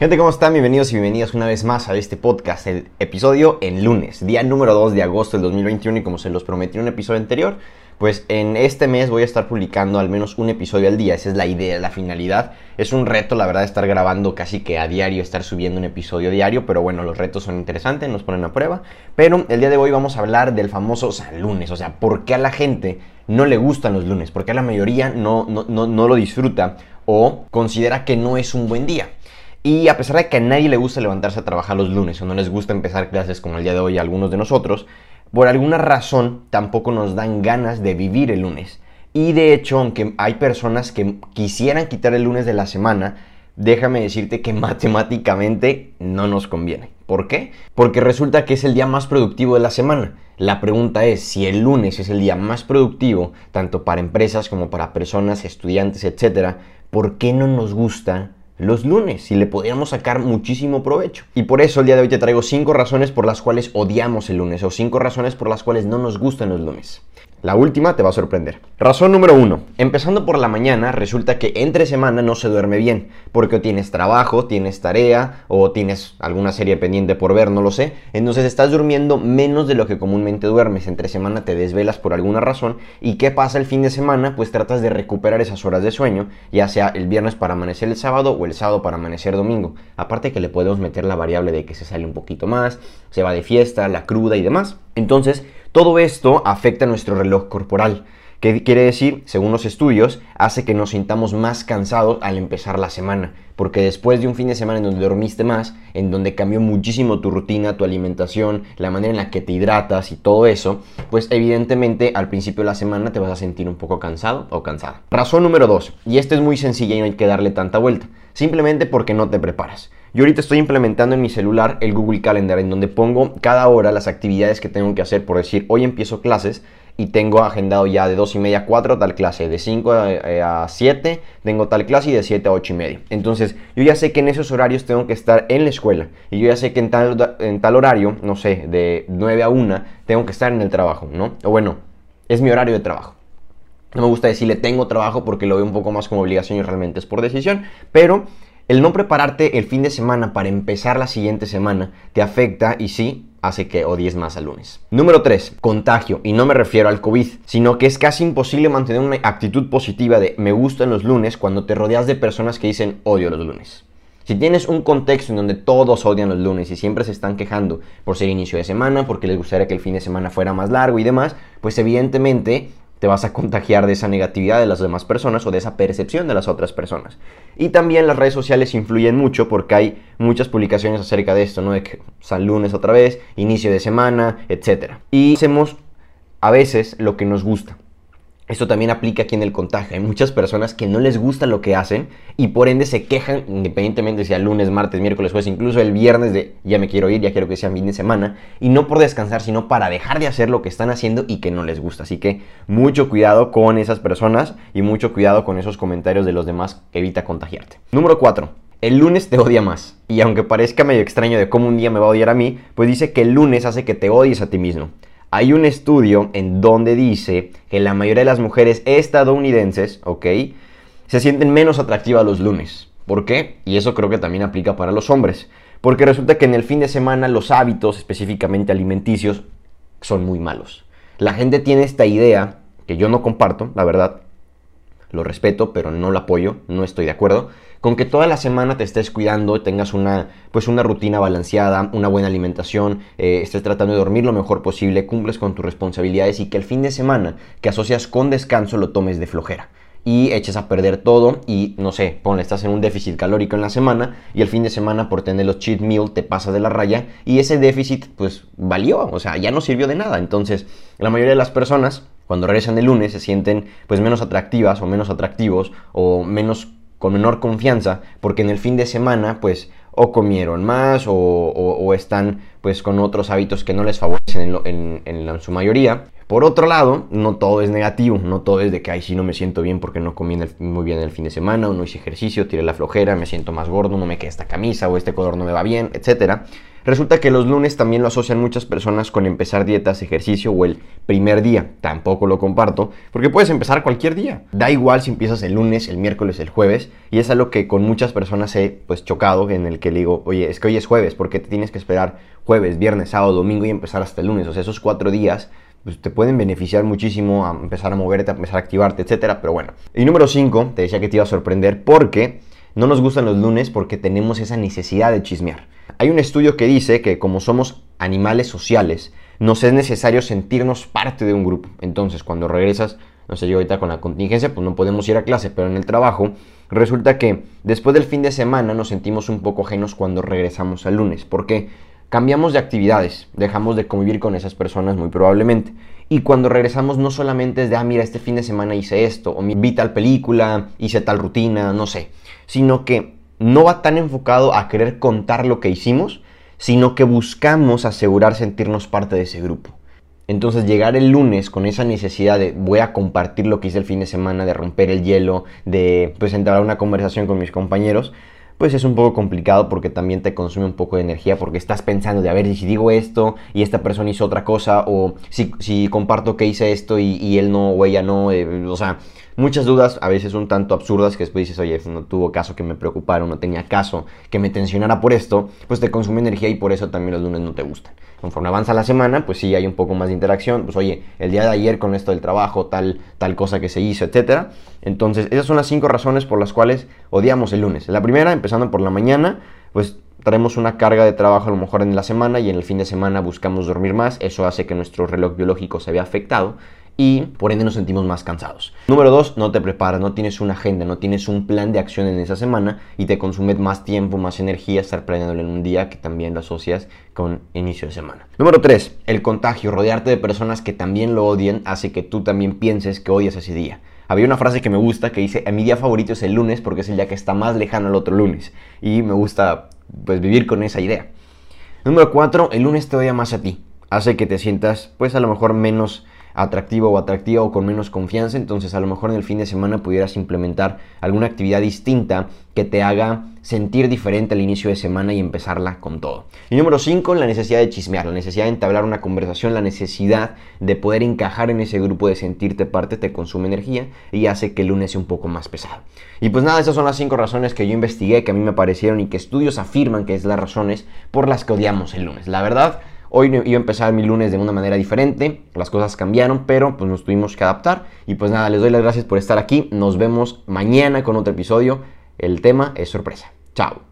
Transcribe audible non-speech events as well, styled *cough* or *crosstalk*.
Gente, ¿cómo están? Bienvenidos y bienvenidas una vez más a este podcast, el episodio en lunes, día número 2 de agosto del 2021 y como se los prometí en un episodio anterior, pues en este mes voy a estar publicando al menos un episodio al día, esa es la idea, la finalidad. Es un reto, la verdad, estar grabando casi que a diario, estar subiendo un episodio diario, pero bueno, los retos son interesantes, nos ponen a prueba. Pero el día de hoy vamos a hablar del famoso San Lunes, o sea, ¿por qué a la gente no le gustan los lunes? ¿Por qué la mayoría no, no, no, no lo disfruta o considera que no es un buen día? Y a pesar de que a nadie le gusta levantarse a trabajar los lunes o no les gusta empezar clases como el día de hoy a algunos de nosotros, por alguna razón tampoco nos dan ganas de vivir el lunes. Y de hecho, aunque hay personas que quisieran quitar el lunes de la semana, déjame decirte que *laughs* matemáticamente no nos conviene. ¿Por qué? Porque resulta que es el día más productivo de la semana. La pregunta es, si el lunes es el día más productivo, tanto para empresas como para personas, estudiantes, etc., ¿por qué no nos gusta los lunes si le podríamos sacar muchísimo provecho. Y por eso el día de hoy te traigo 5 razones por las cuales odiamos el lunes o 5 razones por las cuales no nos gustan los lunes. La última te va a sorprender. Razón número uno. Empezando por la mañana, resulta que entre semana no se duerme bien, porque tienes trabajo, tienes tarea, o tienes alguna serie pendiente por ver, no lo sé. Entonces estás durmiendo menos de lo que comúnmente duermes. Entre semana te desvelas por alguna razón. ¿Y qué pasa el fin de semana? Pues tratas de recuperar esas horas de sueño, ya sea el viernes para amanecer el sábado o el sábado para amanecer domingo. Aparte que le podemos meter la variable de que se sale un poquito más, se va de fiesta, la cruda y demás. Entonces, todo esto afecta nuestro reloj corporal. ¿Qué quiere decir? Según los estudios, hace que nos sintamos más cansados al empezar la semana. Porque después de un fin de semana en donde dormiste más, en donde cambió muchísimo tu rutina, tu alimentación, la manera en la que te hidratas y todo eso, pues evidentemente al principio de la semana te vas a sentir un poco cansado o cansada. Razón número 2, y esta es muy sencilla y no hay que darle tanta vuelta, simplemente porque no te preparas. Yo ahorita estoy implementando en mi celular el Google Calendar en donde pongo cada hora las actividades que tengo que hacer, por decir, hoy empiezo clases y tengo agendado ya de 2 y media a 4 tal clase, de 5 a 7 tengo tal clase y de 7 a 8 y media. Entonces yo ya sé que en esos horarios tengo que estar en la escuela y yo ya sé que en tal, en tal horario, no sé, de 9 a 1 tengo que estar en el trabajo, ¿no? O bueno, es mi horario de trabajo. No me gusta decirle tengo trabajo porque lo veo un poco más como obligación y realmente es por decisión, pero el no prepararte el fin de semana para empezar la siguiente semana te afecta y sí, hace que odies más al lunes. Número 3. Contagio. Y no me refiero al COVID, sino que es casi imposible mantener una actitud positiva de me gustan los lunes cuando te rodeas de personas que dicen odio los lunes. Si tienes un contexto en donde todos odian los lunes y siempre se están quejando por ser inicio de semana, porque les gustaría que el fin de semana fuera más largo y demás, pues evidentemente te vas a contagiar de esa negatividad de las demás personas o de esa percepción de las otras personas. Y también las redes sociales influyen mucho porque hay muchas publicaciones acerca de esto, ¿no? De que San lunes otra vez, inicio de semana, etc. Y hacemos a veces lo que nos gusta. Esto también aplica aquí en el contagio. Hay muchas personas que no les gusta lo que hacen y por ende se quejan, independientemente sea lunes, martes, miércoles, jueves, incluso el viernes de ya me quiero ir, ya quiero que sea fin de semana. Y no por descansar, sino para dejar de hacer lo que están haciendo y que no les gusta. Así que mucho cuidado con esas personas y mucho cuidado con esos comentarios de los demás que evita contagiarte. Número 4. El lunes te odia más. Y aunque parezca medio extraño de cómo un día me va a odiar a mí, pues dice que el lunes hace que te odies a ti mismo. Hay un estudio en donde dice que la mayoría de las mujeres estadounidenses, ¿ok? Se sienten menos atractivas los lunes. ¿Por qué? Y eso creo que también aplica para los hombres. Porque resulta que en el fin de semana los hábitos, específicamente alimenticios, son muy malos. La gente tiene esta idea, que yo no comparto, la verdad, lo respeto, pero no lo apoyo, no estoy de acuerdo, con que toda la semana te estés cuidando, tengas una, pues una rutina balanceada, una buena alimentación, eh, estés tratando de dormir lo mejor posible, cumples con tus responsabilidades y que el fin de semana que asocias con descanso lo tomes de flojera y eches a perder todo y no sé, ponle, estás en un déficit calórico en la semana y el fin de semana por tener los cheat meal te pasa de la raya y ese déficit pues valió, o sea, ya no sirvió de nada. Entonces, la mayoría de las personas cuando regresan el lunes se sienten pues menos atractivas o menos atractivos o menos con menor confianza, porque en el fin de semana, pues, o comieron más o, están, pues, con otros hábitos que no les favorecen en, su mayoría. Por otro lado, no todo es negativo, no todo es de que, ay, sí, no me siento bien porque no comí muy bien el fin de semana, o no hice ejercicio, tiré la flojera, me siento más gordo, no me queda esta camisa, o este color no me va bien, etc. Resulta que los lunes también lo asocian muchas personas con empezar dietas, ejercicio o el primer día. Tampoco lo comparto, porque puedes empezar cualquier día. Da igual si empiezas el lunes, el miércoles, el jueves, y es algo que con muchas personas he pues chocado, en el que le digo, oye, es que hoy es jueves, ¿por qué te tienes que esperar jueves, viernes, sábado, domingo y empezar hasta el lunes? O sea, esos cuatro días pues te pueden beneficiar muchísimo a empezar a moverte, a empezar a activarte, etcétera, pero bueno. Y número 5, te decía que te iba a sorprender porque no nos gustan los lunes porque tenemos esa necesidad de chismear. Hay un estudio que dice que como somos animales sociales, nos es necesario sentirnos parte de un grupo. Entonces, cuando regresas, no sé, yo ahorita con la contingencia, pues no podemos ir a clase, pero en el trabajo, resulta que después del fin de semana nos sentimos un poco ajenos cuando regresamos al lunes. ¿Por qué? Cambiamos de actividades, dejamos de convivir con esas personas muy probablemente. Y cuando regresamos no solamente es de, ah, mira, este fin de semana hice esto, o vi tal película, hice tal rutina, no sé, sino que no va tan enfocado a querer contar lo que hicimos, sino que buscamos asegurar sentirnos parte de ese grupo. Entonces llegar el lunes con esa necesidad de voy a compartir lo que hice el fin de semana, de romper el hielo, de pues entrar a una conversación con mis compañeros, pues es un poco complicado porque también te consume un poco de energía porque estás pensando de a ver si digo esto y esta persona hizo otra cosa o si, si comparto que hice esto y, él no o ella no, eh, o sea, muchas dudas a veces un tanto absurdas que después dices, oye, no tuvo caso que me preocupara, no tenía caso que me tensionara por esto, pues te consume energía y por eso también los lunes no te gustan. Conforme avanza la semana, pues sí hay un poco más de interacción, pues oye, el día de ayer con esto del trabajo, tal, tal cosa que se hizo, etcétera. Entonces, esas son las cinco razones por las cuales odiamos el lunes. La primera, empezando por la mañana, pues traemos una carga de trabajo a lo mejor en la semana y en el fin de semana buscamos dormir más, eso hace que nuestro reloj biológico se vea afectado y por ende nos sentimos más cansados. Número dos, no te preparas, no tienes una agenda, no tienes un plan de acción en esa semana y te consume más tiempo, más energía estar planeándolo en un día que también lo asocias con inicio de semana. Número tres, el contagio, rodearte de personas que también lo odian hace que tú también pienses que odias ese día. Había una frase que me gusta que dice, mi día favorito es el lunes porque es el día que está más lejano al otro lunes. Y me gusta pues vivir con esa idea. Número cuatro, el lunes te odia más a ti. Hace que te sientas pues a lo mejor menos atractivo o atractiva o con menos confianza, entonces a lo mejor en el fin de semana pudieras implementar alguna actividad distinta que te haga sentir diferente al inicio de semana y empezarla con todo. Y número 5, la necesidad de chismear, la necesidad de entablar una conversación, la necesidad de poder encajar en ese grupo, de sentirte parte, te consume energía y hace que el lunes sea un poco más pesado. Y pues nada, esas son las 5 razones que yo investigué, que a mí me parecieron y que estudios afirman que es las razones por las que odiamos el lunes. La verdad, Hoy iba a empezar mi lunes de una manera diferente, las cosas cambiaron, pero pues nos tuvimos que adaptar. Y pues nada, les doy las gracias por estar aquí. Nos vemos mañana con otro episodio. El tema es sorpresa. Chao.